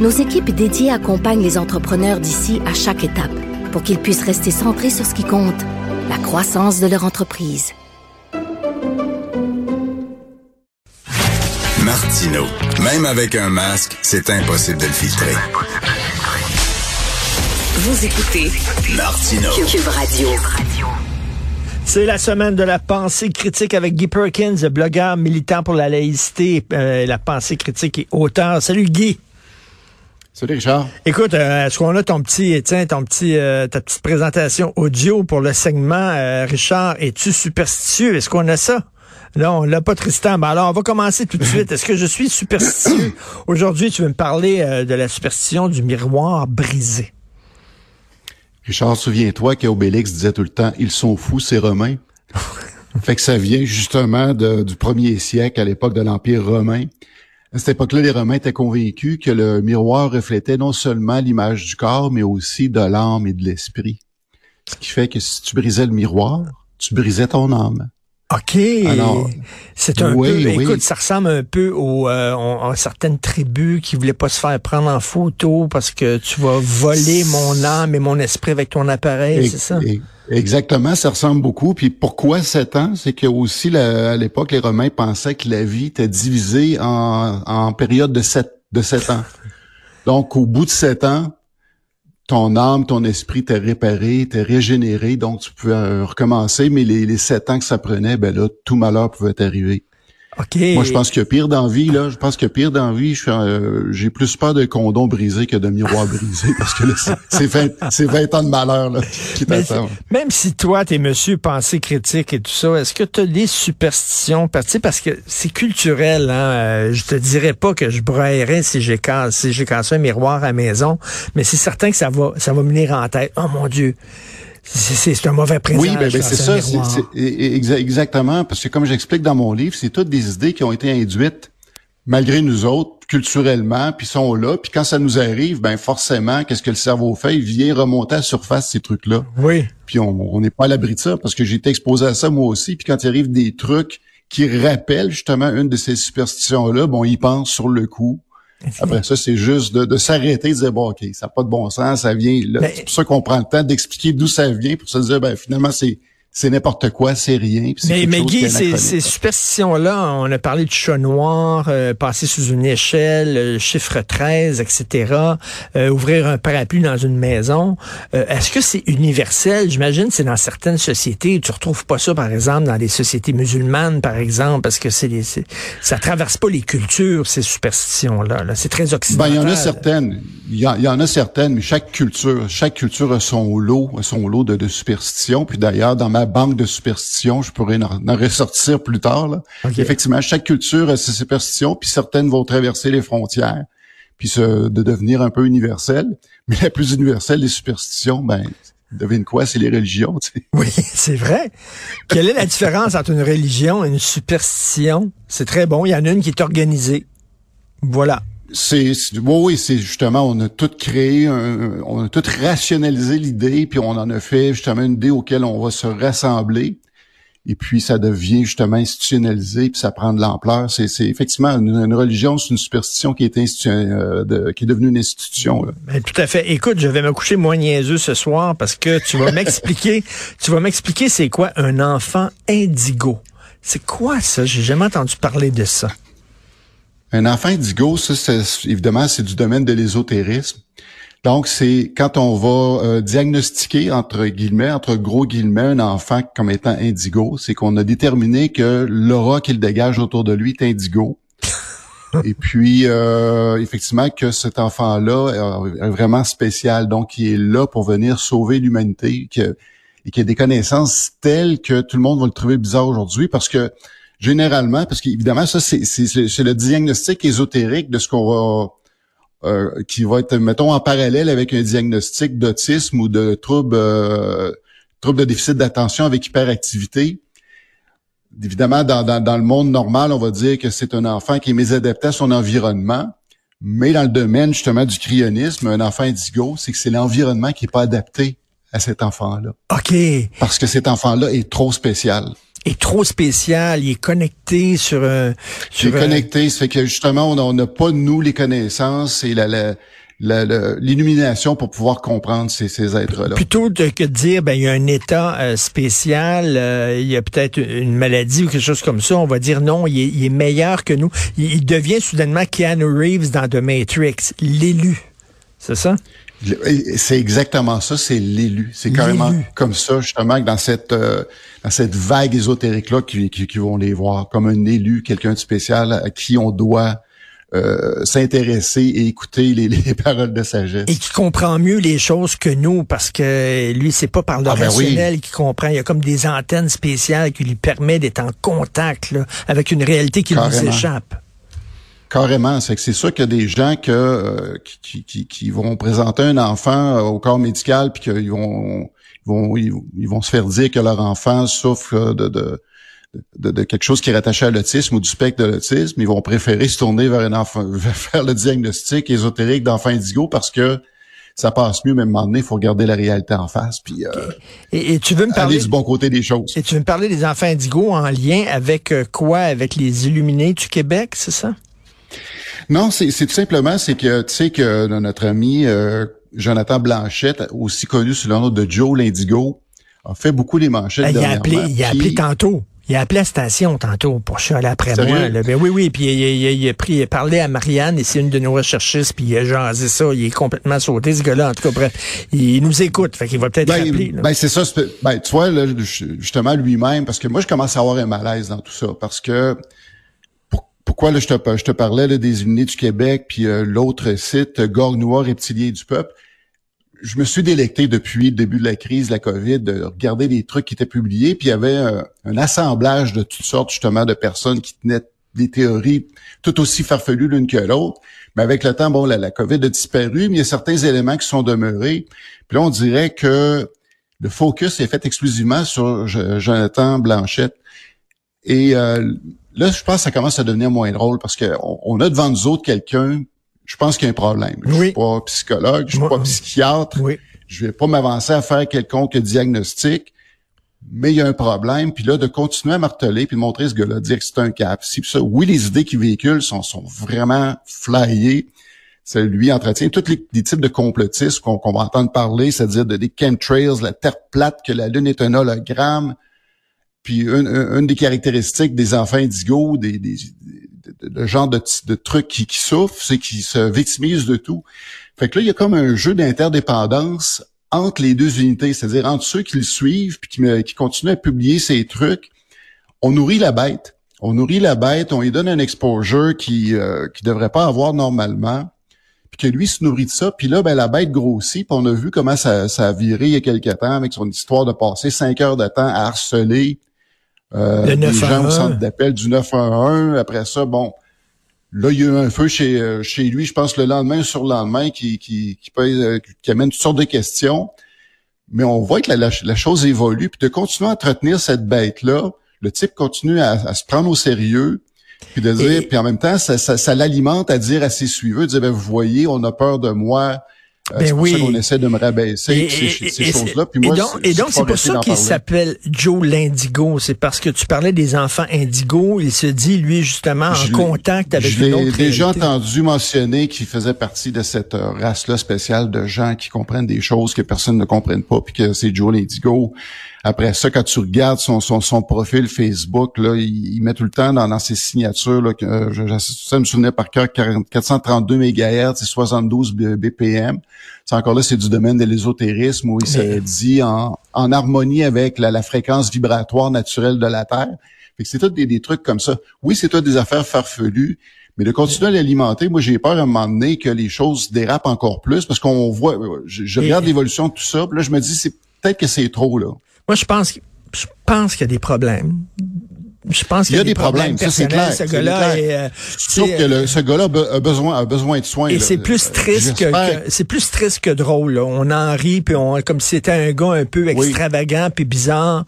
nos équipes dédiées accompagnent les entrepreneurs d'ici à chaque étape pour qu'ils puissent rester centrés sur ce qui compte, la croissance de leur entreprise. Martino, même avec un masque, c'est impossible de le filtrer. Vous écoutez Martino. Cube Radio. C'est la semaine de la pensée critique avec Guy Perkins, blogueur militant pour la laïcité, euh, la pensée critique et auteur. Salut Guy. Salut Richard. Écoute, euh, est-ce qu'on a ton petit, tiens, ton petit, euh, ta petite présentation audio pour le segment, euh, Richard, es-tu superstitieux? Est-ce qu'on a ça? Non, on l'a pas Tristan. Ben alors, on va commencer tout de suite. Est-ce que je suis superstitieux? Aujourd'hui, tu veux me parler euh, de la superstition du miroir brisé. Richard, souviens-toi qu'Obélix disait tout le temps, ils sont fous, ces Romains. fait que ça vient justement de- du premier siècle, à l'époque de l'Empire romain. À cette époque-là, les Romains étaient convaincus que le miroir reflétait non seulement l'image du corps, mais aussi de l'âme et de l'esprit. Ce qui fait que si tu brisais le miroir, tu brisais ton âme. OK. Alors, c'est un oui, peu, oui. écoute, ça ressemble un peu aux, euh, on- à certaines tribus qui voulaient pas se faire prendre en photo parce que tu vas voler mon âme et mon esprit avec ton appareil, c'est ça? E- Exactement, ça ressemble beaucoup. Puis pourquoi sept ans? C'est que aussi la- à l'époque, les Romains pensaient que la vie était divisée en, en périodes de sept, de sept ans. Donc, au bout de sept ans, ton âme, ton esprit t'est réparé, t'es régénéré, donc tu pouvais euh, recommencer, mais les, les sept ans que ça prenait, ben là, tout malheur pouvait t'arriver. Moi, je pense que pire d'envie, là, je pense que pire d'envie, euh, j'ai plus peur de condom brisé que de miroir brisé, parce que là, c'est- c'est 20, c'est 20 ans de malheur, là, qui c'est- même si toi, t'es monsieur pensée critique et tout ça, est-ce que tu as des superstitions? Parce, que c'est culturel. Hein? euh, je te dirais pas que je braillerais si j'ai cassé, si j'ai cassé un miroir à la maison, mais c'est certain que ça va, ça va me venir en tête. Oh mon Dieu, c'est- un mauvais présage. Oui, ben, ben, c'est ça, exactement, parce que comme j'explique dans mon livre, c'est toutes des idées qui ont été induites malgré nous autres, culturellement, puis sont là, puis quand ça nous arrive, ben forcément, qu'est-ce que le cerveau fait? Il vient remonter à la surface ces trucs-là. Oui. Puis on on n'est pas à l'abri de ça, parce que j'ai été exposé à ça moi aussi, puis quand il arrive des trucs qui rappellent justement une de ces superstitions-là, bon, il pense sur le coup. Après ça, c'est juste de, de s'arrêter, de dire, bon, OK, ça n'a pas de bon sens, ça vient là. Mais- C'est pour ça qu'on prend le temps d'expliquer d'où ça vient, pour se dire, ben finalement, c'est c'est n'importe quoi, c'est rien. Mais, mais Guy, ces, ces superstitions-là, on a parlé du chat noir, euh, passer sous une échelle, euh, chiffre 13, etc., euh, ouvrir un parapluie dans une maison. Euh, Est-ce que c'est universel? J'imagine que c'est dans certaines sociétés. Tu retrouves pas ça, par exemple, dans les sociétés musulmanes, par exemple, parce que c'est les- ça traverse pas les cultures, ces superstitions-là. Là. C'est très Ben, occidental. il y en a certaines. Il y, en- il y en a certaines, mais chaque culture, chaque culture a son lot, a son lot de, de superstitions. Puis d'ailleurs, dans ma banque de superstitions, je pourrais en, en ressortir plus tard. Là. OK. Effectivement, chaque culture a ses superstitions, puis certaines vont traverser les frontières, puis se, de devenir un peu universelles. Mais la plus universelle des superstitions, ben, devine quoi, c'est les religions. tu sais. Oui, c'est vrai. Quelle est la différence entre une religion et une superstition? C'est très bon. Il y en a une qui est organisée. Voilà. C'est, c'est- oui, oui, c'est justement, on a tout créé, un- on a tout rationalisé l'idée, puis on en a fait justement une idée auquel on va se rassembler. Et puis ça devient justement institutionnalisé, puis ça prend de l'ampleur. C'est, c'est effectivement une, une religion, c'est une superstition qui est euh, de- qui est devenue une institution. là. Ben, tout à fait. Écoute, je vais me coucher moins niaiseux ce soir parce que tu vas m'expliquer, tu vas m'expliquer c'est quoi un enfant indigo. C'est quoi ça? J'ai jamais entendu parler de ça. Un enfant indigo, ça, c'est, évidemment, c'est du domaine de l'ésotérisme. Donc, c'est quand on va euh, diagnostiquer, entre guillemets, entre gros guillemets, un enfant comme étant indigo, c'est qu'on a déterminé que l'aura qu'il dégage autour de lui est indigo. Et puis, euh, effectivement, que cet enfant-là est vraiment spécial. Donc, il est là pour venir sauver l'humanité et qu'il a des connaissances telles que tout le monde va le trouver bizarre aujourd'hui parce que généralement, parce qu'évidemment, ça, c'est, le diagnostic ésotérique de ce qu'on va euh, qui va être, mettons, en parallèle avec un diagnostic d'autisme ou de trouble, euh, trouble de déficit d'attention avec hyperactivité. Évidemment, dans, dans, dans, le monde normal, on va dire que c'est un enfant qui est mésadapté à son environnement. Mais dans le domaine justement du cryonisme, un enfant indigo, c'est que c'est l'environnement qui est pas adapté à cet enfant-là. OK. Parce que cet enfant-là est trop spécial est trop spécial, il est connecté sur un... il est connecté, ça fait que justement, on n'a pas, nous, les connaissances et la, la l'illumination pour pouvoir comprendre ces, ces êtres-là. Plutôt que de dire ben il y a un état euh, spécial, euh, il y a peut-être une maladie ou quelque chose comme ça, on va dire non, il est, il est meilleur que nous. Il, il, devient soudainement Keanu Reeves dans The Matrix, l'élu. C'est ça? C'est exactement ça, c'est l'élu. C'est carrément comme ça, justement, dans cette euh, dans cette vague ésotérique-là qui, qui, vont les voir, comme un élu, quelqu'un de spécial à qui on doit euh, s'intéresser et écouter les, les, paroles de sagesse. Et qui comprend mieux les choses que nous, parce que lui, c'est pas par le ah ben rationnel qu'il comprend. Il y a comme des antennes spéciales qui lui permettent d'être en contact là, avec une réalité qui nous échappe. Carrément, c'est que c'est sûr qu'il y a des gens que euh, qui, qui, qui, vont présenter un enfant euh, au corps médical puis qu'ils vont ils vont ils, vont se faire dire que leur enfant souffre de, de de, de, quelque chose qui est rattaché à l'autisme ou du spectre de l'autisme, ils vont préférer se tourner vers un enfant, vers faire le diagnostic ésotérique d'enfant indigo parce que ça passe mieux, mais à un moment donné, il faut regarder la réalité en face, puis euh, et, tu veux me parler du bon côté des choses. Et tu veux me parler des enfants indigos en lien avec quoi? Avec les Illuminés du Québec, c'est ça? Non, c'est tout simplement, c'est que tu sais que notre ami euh, Jonathan Blanchette, aussi connu sous le nom de Joe l'Indigo, a fait beaucoup les manchettes. Ben, il a appelé, il a appelé tantôt. Il a appelé la station tantôt pour chialer après moi. Ben oui, oui, puis il, a pris, il a parlé à Marianne, et c'est une de nos recherchistes, puis il a jasé ça, il est complètement sauté, ce gars-là. En tout cas, bref, il nous écoute, fait qu'il va peut-être ben, rappeler. Ben, c'est ça, ben, tu vois, là, justement, lui-même, parce que moi, je commence à avoir un malaise dans tout ça, parce que pourquoi là, je, te, je te parlais là, des Unis du Québec, puis euh, l'autre site, Gorgue Noir Reptilier du Peuple. Je me suis délecté depuis le début de la crise, la COVID, de regarder les trucs qui étaient publiés, puis il y avait un, assemblage de toutes sortes justement de personnes qui tenaient des théories tout aussi farfelues l'une que l'autre. Mais avec le temps, bon, la, la COVID a disparu, mais il y a certains éléments qui sont demeurés. Puis là, on dirait que le focus est fait exclusivement sur Jonathan Blanchette. Et euh, Là, je pense que ça commence à devenir moins drôle parce qu'on on a devant nous autres quelqu'un, je pense qu'il y a un problème. Je suis pas psychologue, je suis pas psychiatre. Oui. Je vais pas m'avancer à faire quelconque diagnostic, mais il y a un problème. Puis là, de continuer à marteler puis de montrer ce gars-là, dire que c'est un cap. Si ça, oui, les idées qu'il véhicule sont, sont vraiment flyées. Ça lui entretient tous les, types de complotistes qu'on va entendre parler, c'est-à-dire de, des chemtrails, la terre plate, que la Lune est un hologramme, puis une, des caractéristiques des enfants indigo, des, des, le genre de, de trucs qui, qui souffrent, c'est qu'ils se victimisent de tout. Fait que là, il y a comme un jeu d'interdépendance entre les deux unités, c'est-à-dire entre ceux qui le suivent puis qui, continuent à publier ces trucs. On nourrit la bête. On nourrit la bête, on lui donne un exposure qui euh, qui devrait pas avoir normalement, puis que lui se nourrit de ça. Puis là, ben la bête grossit. Puis on a vu comment ça, a viré il y a quelques temps avec son histoire de passer cinq heures de temps à harceler euh, les gens au centre d'appel du 911. Après ça, bon, là, il y a eu un feu chez, euh, chez lui, je pense, le lendemain sur le lendemain, qui, qui, qui, euh, qui amène toutes sortes de questions. Mais on voit que la, la, chose évolue. Puis de continuer à entretenir cette bête-là, le type continue à, se prendre au sérieux. Puis de dire, puis en même temps, ça, ça, ça l'alimente à dire à ses suiveurs, de dire, ben, vous voyez, on a peur de moi, ben c'est pour oui. ça qu'on essaie de me rabaisser et, ces, choses-là. Puis moi, et donc, c'est pour ça qu'il s'appelle Joe l'Indigo. C'est parce que tu parlais des enfants indigos. Il se dit, lui, justement, en contact avec je une autre J'ai déjà entendu mentionner qu'il faisait partie de cette euh, race-là spéciale de gens qui comprennent des choses que personne ne comprenne pas, puis que c'est Joe l'Indigo. Après ça, quand tu regardes son, son, son profil Facebook, là, il, met tout le temps dans, dans ses signatures, là, que, euh, je, ça me souvenait par cœur, 432 MHz et 72 BPM. C'est encore là, c'est du domaine de l'ésotérisme où il se dit en, en harmonie avec la, la, fréquence vibratoire naturelle de la Terre. Fait que c'est tout des, des, trucs comme ça. Oui, c'est tout des affaires farfelues, mais de continuer à l'alimenter, moi j'ai peur à un moment donné que les choses dérapent encore plus parce qu'on voit, je, regarde l'évolution de tout ça, puis là je me dis c'est peut-être que c'est trop là. Moi, je pense, je pense qu'il y a des problèmes je pense qu'il y a des problèmes, ça, c'est personnels. clair, Ce gars-là est, euh, Sauf c'est, que le, ce gars-là a be- a besoin, a besoin de soins. Et c'est plus triste que, que- c'est plus triste que drôle. là. On en rit puis on comme si c'était un gars un peu extravagant puis bizarre.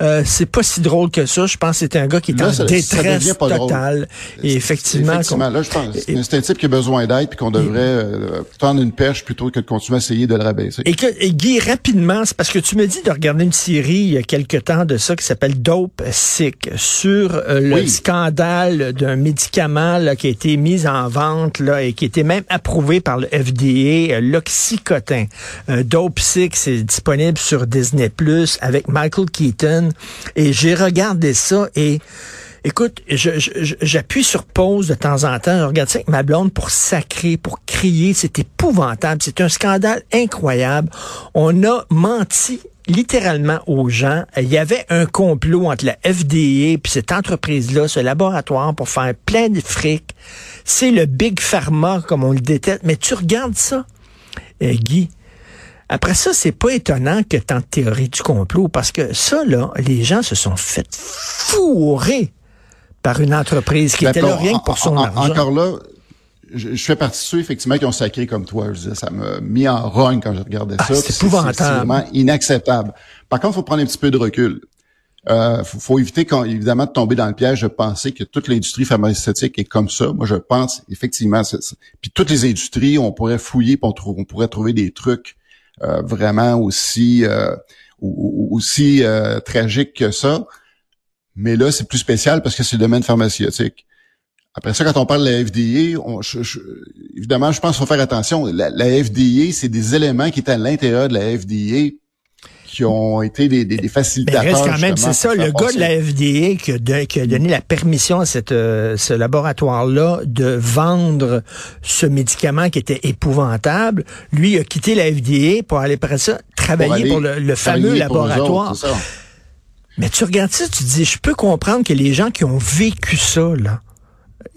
Euh, c'est pas si drôle que ça. Je pense que c'est un gars qui est Là, en ça- ça détresse drôle. totale. Et effectivement, Effectivement, là, je pense c'est un type qui a besoin d'aide puis qu'on devrait euh, tendre une perche plutôt que de continuer à essayer de le rabaisser. Et, que, et Guy, rapidement, c'est parce que tu me dis de regarder une série il y a quelque temps de ça qui s'appelle Dope Sick sur euh, le Oui. scandale d'un médicament là, qui a été mis en vente là, et qui était même approuvé par le FDA, euh, l'oxycotin. Euh, Dope Sick, c'est disponible sur Disney Plus avec Michael Keaton. Et j'ai regardé ça et Écoute, je- je- je- j'appuie sur pause de temps en temps. Je regarde ça avec ma blonde pour sacrer, pour crier. C'est épouvantable. C'est un scandale incroyable. On a menti littéralement aux gens. Il y avait un complot entre la FDA puis cette entreprise-là, ce laboratoire pour faire plein de fric. C'est le Big Pharma, comme on le déteste. Mais tu regardes ça, euh, Guy. Après ça, c'est pas étonnant que tant de théories du complot, parce que ça, là, les gens se sont fait fourrer par une entreprise qui Ben, était là rien que pour son en- en- argent. Encore là, je, je fais partie de ceux, effectivement, qui ont sacré comme toi. Je disais, ça m'a mis en rogne quand je regardais Ah, ça. c'est épouvantable. Vraiment inacceptable. Par contre, il faut prendre un petit peu de recul. Euh, faut, faut éviter, quand, évidemment, de tomber dans le piège de penser que toute l'industrie pharmaceutique est comme ça. Moi, je pense, effectivement, puis toutes les industries, on pourrait fouiller, puis on, trou- on pourrait trouver des trucs euh, vraiment aussi euh, aussi euh, tragiques que ça. Mais là, c'est plus spécial parce que c'est le domaine pharmaceutique. Après ça, quand on parle de la FDA, on- je- je- évidemment, je pense qu'il faut faire attention. La, la FDA, c'est des éléments qui étaient à l'intérieur de la FDA qui ont été des, des, des Mais facilitateurs. reste quand même, c'est ça, le gars de la FDA qui a, qui a donné la permission à cette, euh, ce laboratoire-là de vendre ce médicament qui était épouvantable, lui il a quitté la FDA pour aller après ça travailler aller pour, le, le travailler fameux pour eux autres, laboratoire. Mais tu regardes ça, tu te dis, je peux comprendre que les gens qui ont vécu ça, là,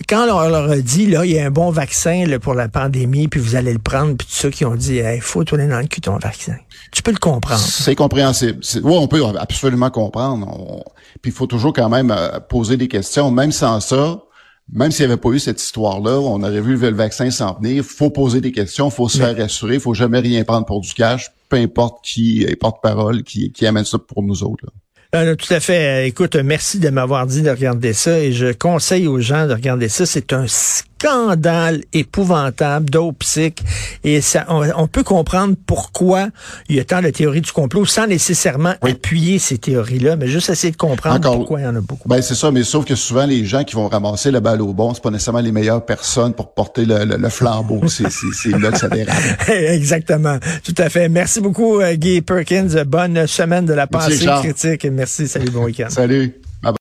quand on leur a dit, là, il y a un bon vaccin là, pour la pandémie, puis vous allez le prendre, puis tout ça, qui ont dit, il faut tourner dans le cul ton vaccin. Tu peux le comprendre. C'est compréhensible. Oui, on peut absolument comprendre. On- Puis il faut toujours quand même euh, poser des questions. Même sans ça, même s'il n'y avait pas eu cette histoire-là, on aurait vu le vaccin s'en venir. faut poser des questions, faut se faire rassurer, faut jamais rien prendre pour du cash, peu importe qui est porte-parole, qui, qui amène ça pour nous autres. là. Euh, tout à fait. Euh, Écoute, merci de m'avoir dit de regarder ça et je conseille aux gens de regarder ça. C'est un épouvantable d'opsique et ça, on, on peut comprendre pourquoi il y a tant de théories du complot sans nécessairement appuyer ces théories-là, mais juste essayer de comprendre Encore- pourquoi il y en a beaucoup. Ben c'est ça, mais sauf que souvent les gens qui vont ramasser le balle au bon, c'est pas nécessairement les meilleures personnes pour porter le, le- le flambeau. c'est là que ça dérape. Exactement. Tout à fait. Merci beaucoup, euh, Guy Perkins. Bonne semaine de la pensée critique. Merci. Salut, bon week-end. Salut.